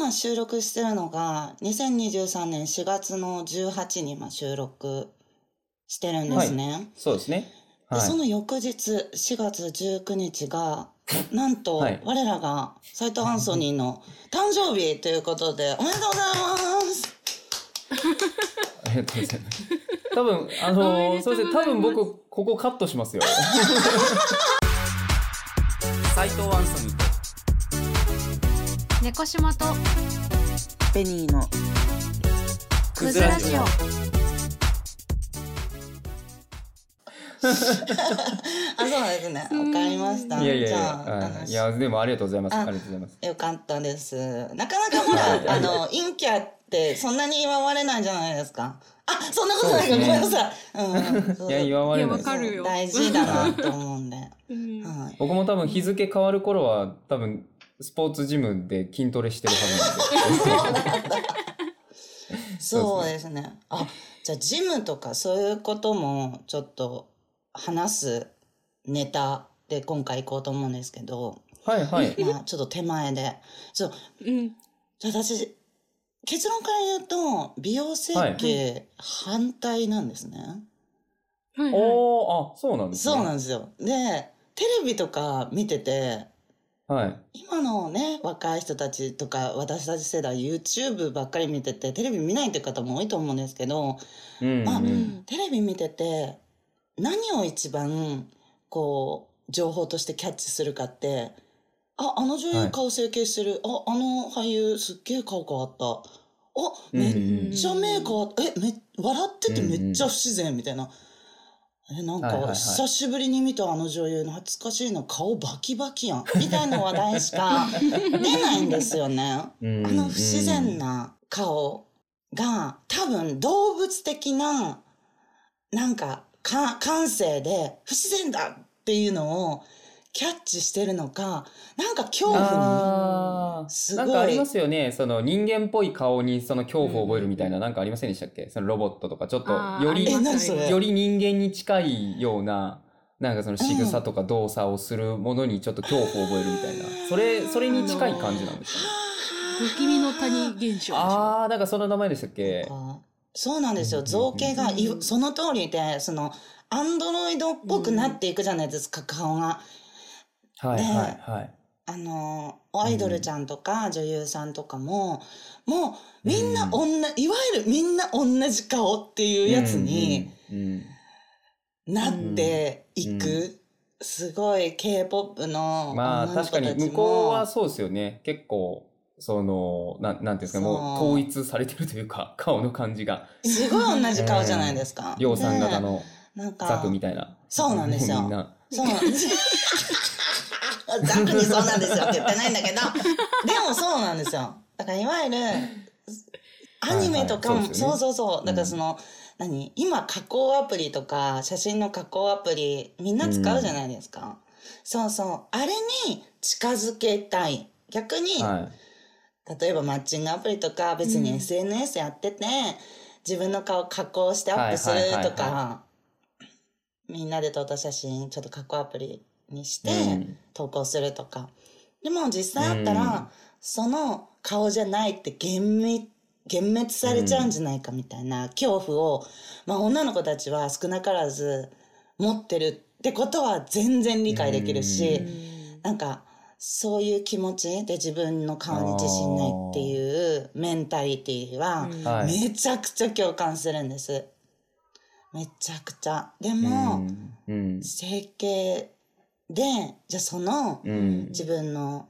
今収録してるのが、2023年4月の18に今収録してるんですね。そうですね。はい。でその翌日、4月19日が、なんと、はい我らが、斎藤アンソニーの誕生日ということで、おめでとうございますありがとうございます。多分、あのそううですね。多分僕、ここカットしますよ。斎藤アンソニーと。猫島とベニーの。クズラジオ。あ、そうですね。わかりました。いやいやいやい、いや、でもありがとうございます。あありがとうございます。よかったです。なかなかほ はいら、あの、陰キャってそんなに祝われないじゃないですか。あ、そんなことないか、ねごめんなさい。うん。いや、祝われない大事だなと思うんで。うんはい。僕も多分日付変わる頃は、多分、スポーツジムで筋トレしてるはずなんで。そうですね。あ、じゃあジムとかそういうこともちょっと話すネタで今回行こうと思うんですけど、はいはい。まあちょっと手前で。そう、うん。じゃあ私、結論から言うと、美容整形反対なんですね。はいはい。おー、あ、そうなんですね。そうなんですよ。で、テレビとか見てて、はい。今のね、若い人たちとか、私たち世代、YouTube ばっかり見てて、テレビ見ないって方も多いと思うんですけど、うん、あうん。テレビ見てて、何を一番、こう、情報としてキャッチするかって、あ、あの女優はい顔整形してる。あ、あの俳優すっげえ顔変わった。あ、うんめっめちゃ目変わった。え、め、笑っててめっちゃ不自然みたいな。え、なんか、はいはいはい久しぶりに見たあの女優懐かしいの顔バキバキやん。みたいな話題しか出ないんですよね。うんあの不自然な顔が多分動物的ななんかか感性で不自然だっていうのをキャッチしてるのかなんか恐怖あーすごないんかありますよね。その人間っぽい顔にその恐怖を覚えるみたいな、なんかありませんでしたっけ？そのロボットとか、ちょっとより、より人間に近いような、なんかその仕草とか動作をするものにちょっと恐怖を覚えるみたいな。それ、それに近い感じなんですかね。不気味の谷現象でしょ。あー、なんかその名前でしたっけ？にそうなんですようん造形がその通りでそのアンドロイドっぽくなっていくじゃないですか顔が。はいねはいはい。あのアイドルちゃんとか女優さんとかも、もうみんなうん同じ、いわゆるみんな同じ顔っていうやつになっていく、うんすごい K-POP のまあ確かに向こうはそうですよね。結構、その、なんなんていうんですか、もう統一されてるというか、顔の感じが。すごい同じ顔じゃないですか。りょうさん型でのザクみたいな。そうなんですよ みんな。そうなんです。ザクにそうなんですよって言ってないんだけど、でもそうなんですよ。だからいわゆる、アニメとかも、はいはいそうねそうそうそう。だからその、何？今加工アプリとか、写真の加工アプリ、みんな使うじゃないですか。そうそう。あれに近づけたい。逆に、は例えばマッチングアプリとか別にうん SNS やってて、自分の顔加工してアップするとか、みんなで撮った写真ちょっと加工アプリにしい。てうん投稿するとか。でも実際あったら、うんその顔じゃないって幻滅幻滅されちゃうんじゃないかみたいな恐怖を、まあ女の子たちは少なからず持ってるってことは全然理解できるし、うんなんか、そういう気持ちで自分の顔に自信ないっていうメンタリティは、めちゃくちゃ共感するんです。めちゃくちゃ。でも、整形で、じゃあそのうん自分の、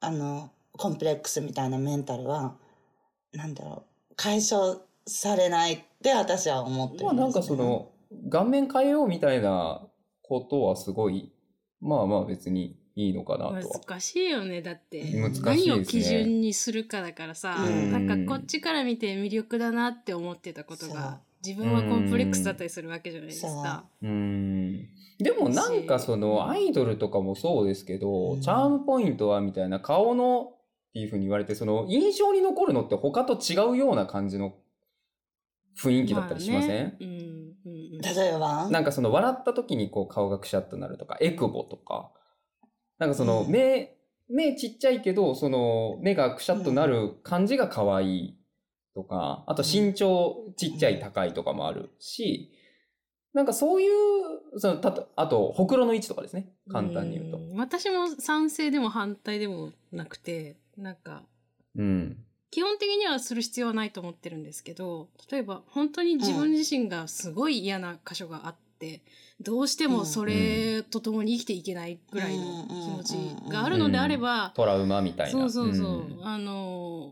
あの、コンプレックスみたいなメンタルは、なんだろう、解消されないって私は思ってるんです、ね。まあなんかその、顔面変えようみたいなことはすごい、まあまあ別にいいのかなとは。難しいよね。だって。難しいね何を基準にするかだからさ、うんなんかこっちから見て魅力だなって思ってたことが、自分はコンプレックスだったりするわけじゃないですか。うん。でもなんかそのアイドルとかもそうですけど、うん。チャームポイントはみたいな顔のっていうふうに言われて、その印象に残るのって他と違うような感じの雰囲気だったりしません、あね。うん。うん。うん。例えば？なんかその笑った時にこう顔がくしゃっとなるとか、エクボとか、なんかそのうん。目、目ちっちゃいけど、その、目がくしゃっとなる感じが可愛いとか、あと身長ちっちゃい高いとかもあるし、なんかそういう、その、たと、あと、ほくろの位置とかですね。簡単に言うと。ん私も賛成でも反対でもなくて、なんか、うん。基本的にはする必要はないと思ってるんですけど、例えば本当に自分自身がすごい嫌な箇所があって、どうしてもそれと共に生きていけないぐらいの気持ちがあるのであれば、トラウマみたいな。そうそうそう、んあの、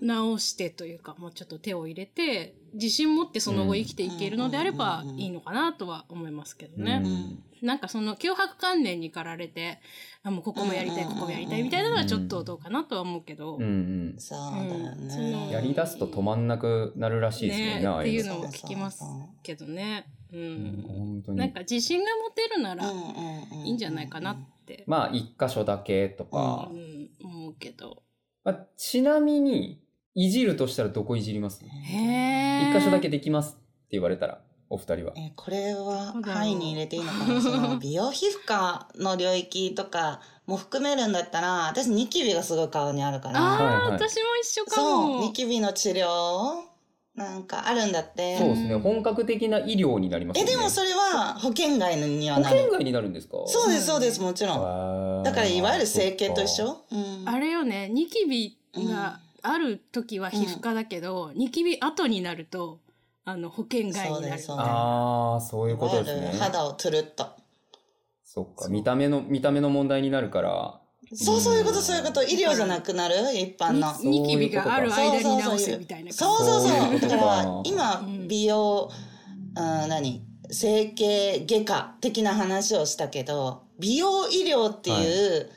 うん。直してというか、もうちょっと手を入れて、自信持ってその後生きていけるのであればうんいいのかなとは思いますけどね。うんなんかその脅迫観念に駆られて、あ、もうここもやりたい、うんここもやりたいみたいなのはちょっとどうかなとは思うけど、うんうん。そうだようんそのね。やり出すと止まんなくなるらしいですね、ねああいうの。っていうのも聞きますけどね。ううんん。本当に。なんか自信が持てるならうんうんうんいいんじゃないかなって、まあ、一箇所だけとかう。ん、思うけど。まあ、ちなみに、いじるとしたらどこいじります？一箇所だけできますって言われたら、お二人は。えこれは範囲に入れていいのかな？その 美容皮膚科の領域とかも含めるんだったら私ニキビがすごい顔にあるからああ、はいはい私も一緒かそうも。ニキビの治療なんかあるんだって。そうですね。本格的な医療になりますよね。えでもそれは保険外には保なる。険外になるんですか？そうですそうですもちろん。だからいわゆる整形と一緒？うん。あれよね、ニキビがある時は皮膚科だけど、ニキビ後になると、あの、保険外になる。そうですそうです。ああ、そういうことですね。肌をトゥルッと。そっか。見た目の、見た目の問題になるから。そうそういうことそういうこと。医療じゃなくなる？一般の。ニニキビがある間に直せみたいなそうそうそう。だから、今うん、美容、うん、何？整形外科的な話をしたけど、美容医療っていう、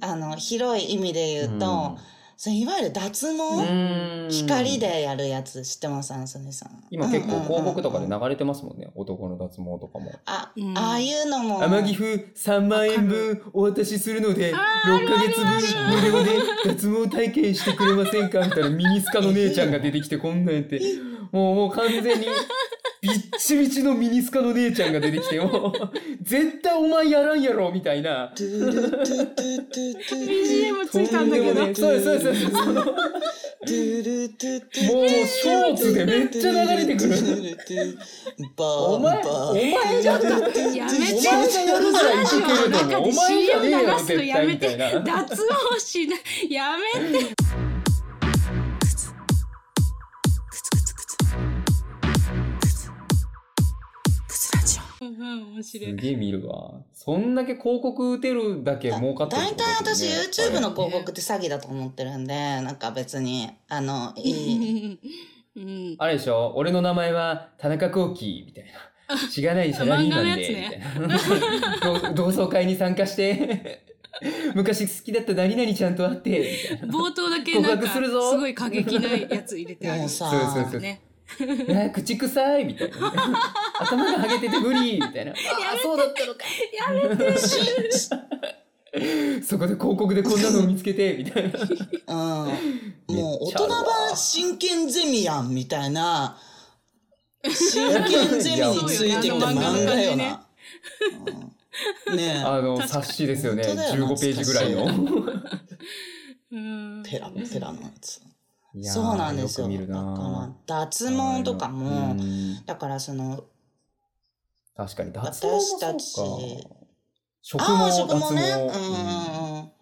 あの、広い意味で言うと、それいわゆる脱う毛、ん光。でやるやつ知ってます？アンソニーさん。今結構広告とかでな流れてますもんね。男の脱毛とかも。あ、うんああいうのも。天城府3万円分お渡しするので、6ヶ月分無料で脱毛体験してくれませんか？みたいなミニスカの姉ちゃんが出てきてこんなんやって、もうもう完全にビッチビチのミニスカの姉ちゃんが出てきて、もう 絶対お前やらんやろみたいな。BGM ついたんだけど。そうですそうですそう もうショーツでめっちゃ流れてくるおお前、お前が、やめてお前がやるならいけると思う。お前じゃねえよ、流すの絶やめて対みたいな。脱毛しないやめてうん面白いすげえ見るわ。そんだけ広告打てるだけ儲かってるって大体私ことですね YouTube の広告って詐欺だと思ってるんで、なんか別に、あの、いい。う んあれでしょ？俺の名前は田中幸喜みたいな。しがないサラリーマンで、みたいな。同窓会に参加して、昔好きだった何々ちゃんと会って、みたいな。冒頭だけなんかす告白するぞごい過激なやつ入れてあるもうさそうそうそうねあ 口臭いみたいな、ね。頭がハゲてて無理みたいな。ああ、そうだったのか。やめて そこで広告でこんなのを見つけて、みたいな。うん。もう大人版真剣ゼミやん、みたいな。真剣ゼミについてきた漫画よな。うんねあの、冊子ですよね。本当だよ15ページぐらいの。うんえ。ペラペラのやつ。そうなんですよ。よく見るだなから、脱毛とかうも、んだからその、確かに、脱毛私たち。食毛ね。脱毛。うんうんうん。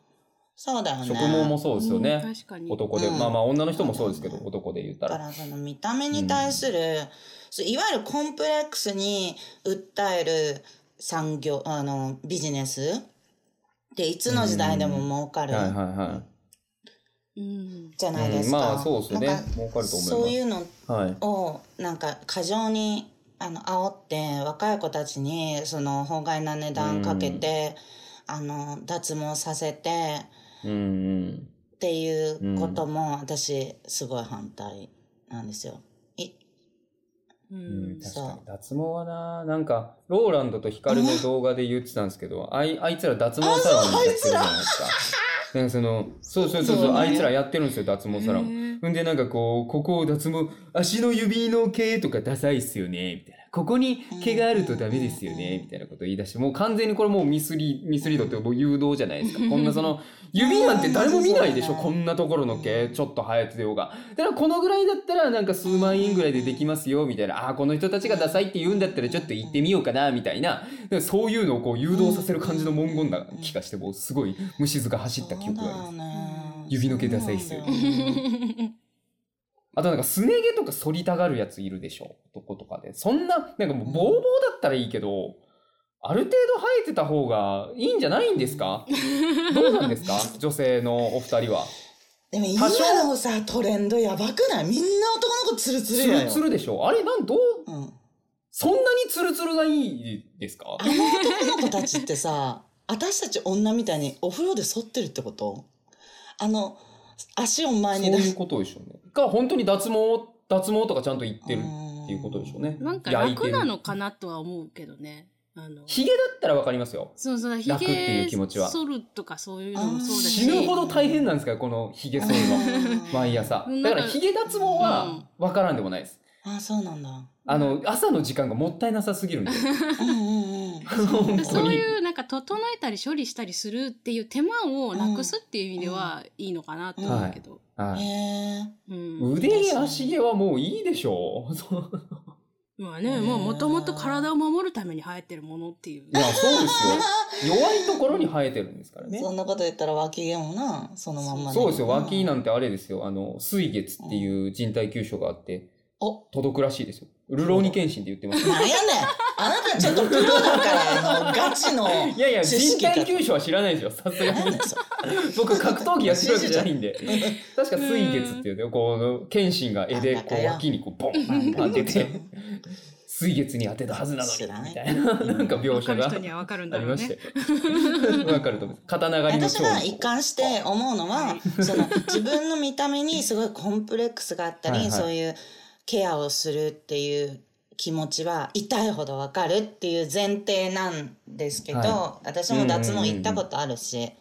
そうだよね。植毛もそうですよね。うん確かに男で、うんまあまあ女の人もそうですけど、うん男で言った。だかららその見た目に対する、いわゆるコンプレックスに訴える産業、あの、ビジネスでいつの時代でも儲かるはいはいはうんじゃい。ないですか。うんまあそうですよね。儲かると思います。そういうのはい。をなんか過剰にあの煽って若い子たちにその法外な値段かけて、あの脱毛させてうんうん。っていうことも私すごい反対なんですよ。いううん、確かに脱毛はななんかローランドとヒカルの動画で言ってたんですけどあいあいつら脱毛サロンやってるじゃないですかなんかそのそうそうそうそうそうね。あいつらやってるんですよ脱毛サロン。ほんでなんかこうここを脱毛足の指の毛とかダサいっすよねみたいなここに毛があるとダメですよね、みたいなことを言い出して、もう完全にこれもうミスリ、ミスリードってもう誘導じゃないですか。こんなその、指なんて誰も見ないでしょ、うんこんなところの毛、ちょっと生えてようが。だからこのぐらいだったらなんか数万円ぐらいでできますよ、みたいな。ああー、この人たちがダサいって言うんだったらちょっと行ってみようかな、みたいな。でそういうのをこう誘導させる感じの文言な気がして、もうすごい虫唾が走った記憶があります。ね指の毛ダサいっすよあとなんかすね毛とか反りたがるやついるでしょ。男とかで。そんな、なんかもうボーボーだったらいいけど、ある程度生えてた方がいいんじゃないんですか？どうなんですか？女性のお二人は。でも今のさトレンドやばくない？みんな男の子ツルツツルやよ。ルツルでしょ。あれなん、どう、うん、そんなにツルツルがいいですか？あの男の子たちってさ私たち女みたいにお風呂で反ってるってこと？あの足を前に出すそういうことでしょうね。か、本当に脱毛、脱毛とかちゃんと言ってるっていうことでしょうね。なんか楽なのかなとは思うけどね。あのヒゲだったらわかりますよ。そうそう、ヒ楽っていうゲ気持ちは剃るとかそういうのもそうだし。死ぬほど大変なんですから、このヒゲ剃るの。毎朝。うんだからヒゲ脱毛はわからんでもないです。あそうなんだあの、朝の時間がもったいなさすぎるんで。うんうんうん 本当に。そういうなんか整えたり処理したりするっていう手間をなくすっていう意味ではいいのかなと思うけど。腕足毛はもういいでしょう。まあね、もうもともと体を守るために生えてるものっていう。いや、そうですよ。弱いところに生えてるんですからね。そんなこと言ったら脇毛もなそのまんまそうですよ。脇ななんてあれですよ。あの、水月っていう人体急所があって、お届くらしいですよ。ルローニケンシンって言ってます。なんやねんあなたちょっとプロだからあのガチのいやいや、人知識が体急所は知らないですよ。さすがになん。だそれ僕、格闘技やってるわけじゃないんで。確か水月っていうね、こう、剣心が絵で、こう、脇にこう、ボン当てて、水月に当てたはずなのに、知らないみたいな、なんか描わかる写が人にはわかるんあだろうねりました。よ。わかると思います。刀狩りの私が一貫して思うのはその自分の見た目にすごいコンプレックスがあったりはいはいそういうケアをするっていう気持ちは痛いほどわかるっていう前提なんですけど、は私も脱毛行ったことあるし、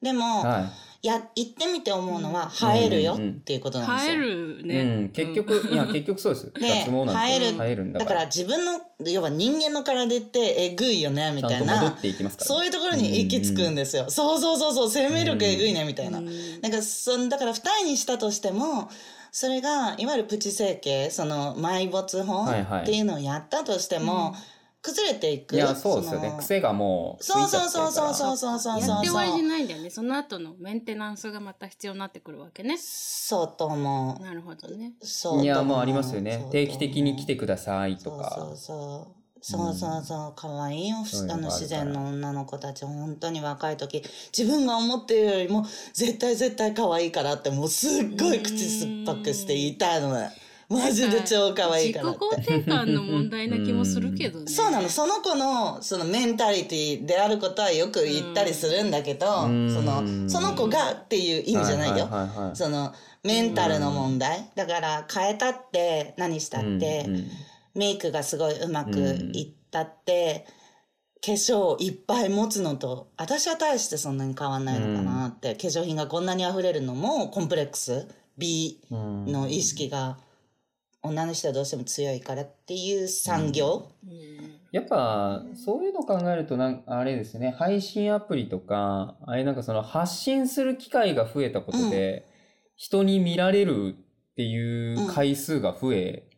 でも、はや行ってみて思うのは生えるよっていうことなんです生えよ。い。るね。うん、結局、いや、結局そうです。で脱毛なんて生える生えるんだだか。からら自分の要は人間の体ってえぐいよねみたいなっていきますから。そういうところに行き着くんですよ。そうそうそうそう生命力えぐいねみたいな。うんなんかそんだから二重にしたとしてもそれがいわゆるプチ整形その埋没法はいはいっていうのをやったとしても、崩れていくいや、そうですよね。の癖がもうそう。そうそうそうそうそうそうやって終わりじゃないんだよね。その後のメンテナンスがまた必要になってくるわけね。そうと思うなるほどね。そうと思ういや、もうありますよねそうと。思う定期的に来てくださいとそうか。そうそうそうそうそう可愛いよあの自然の女の子たち本当に若い時自分が思ってるよりも絶対絶対可愛いからってもうすっごい口酸っぱくして言いたいの。ねマジで超可愛いからっ自己て。肯定感の問題な気もするけどね。そうなの。その子のそのメンタリティであることはよく言ったりするんだけど、うん。そのその子がっていう意味じゃないよ、はいはいはいはい。そのメンタルの問題、だから変えたって何したって、うんうんメイクがすごいうまくいったって、化粧をいっぱい持つのと私は大してそんなに変わんないのかなって、化粧品がこんなに溢れるのもコンプレックス美うん。の意識が女の人はどうしても強いからっていう産業、うん。やっぱ、そういうの考えるとなん、あれですね、配信アプリとか、あれなんかその発信する機会が増えたことで、人に見られるっていう回数が増え、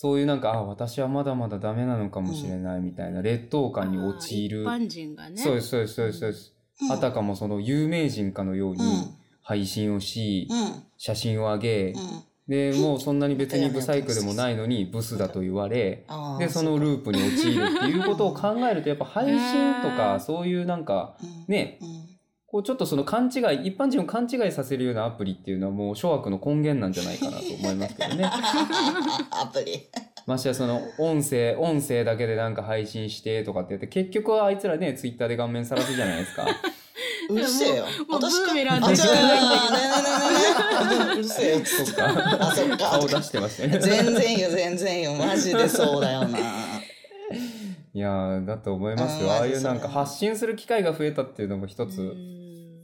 そういうなんか、あ、私はまだまだダメなのかもしれないみたいな劣等感に陥る。一般人がね。そうです、そうです、そうですそうです。うん。あたかもその有名人かのようにうん。配信をし、うん。写真を上げ、うん。で、もうそんなに別にブサイクでもないのにブスだと言われ、で、そのループに陥るっていうことを考えると、やっぱ配信とか、そういうなんか、うん。ね、うんこうちょっとその勘違い、一般人を勘違いさせるようなアプリっていうのはもう諸悪の根源なんじゃないかなと思いますけどね。アプリ。ましてやその音声、音声だけでなんか配信してとかって言って、結局はあいつらね、ツイッターで顔面さらすじゃないですか。うるせえよ。もうブーメランで。私しかないんだけどねうるせえよ。そっか。あそっか顔出してましたよ。ね。全然よ。全然よ。マジでそうだよ。ないやー、だと思いますうんよ。ああいうなんか発信する機会が増えたっていうのも一つ、うん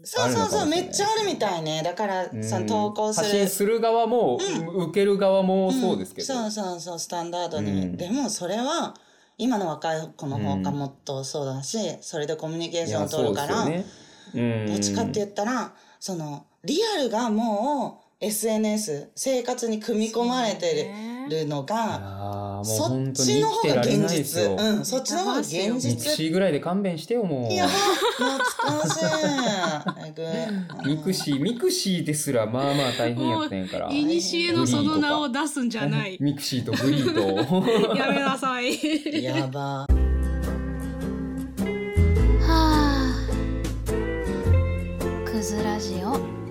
そうそうそう、めっちゃあるみたいね。だから、その投稿する。発信する側も、受ける側もそうですけど。そうそうそう、スタンダードに。うんでもそれは、今の若い子の方がもっとそうだし、それでコミュニケーションを取るから、どっちかって言ったら、その、リアルがもう SNS、生活に組み込まれてるのが、そ,、っちの方が現実。うん、そっちの方が現実。ミクぐらいで勘弁してよ、もう。いや、懐かしい。ミクシー、ミクシーですら、まあまあ大変やったんから。いにしえのその名を出すんじゃない。ミクシーとグリーと。やめなさい。やば。はあ。くずラジオ。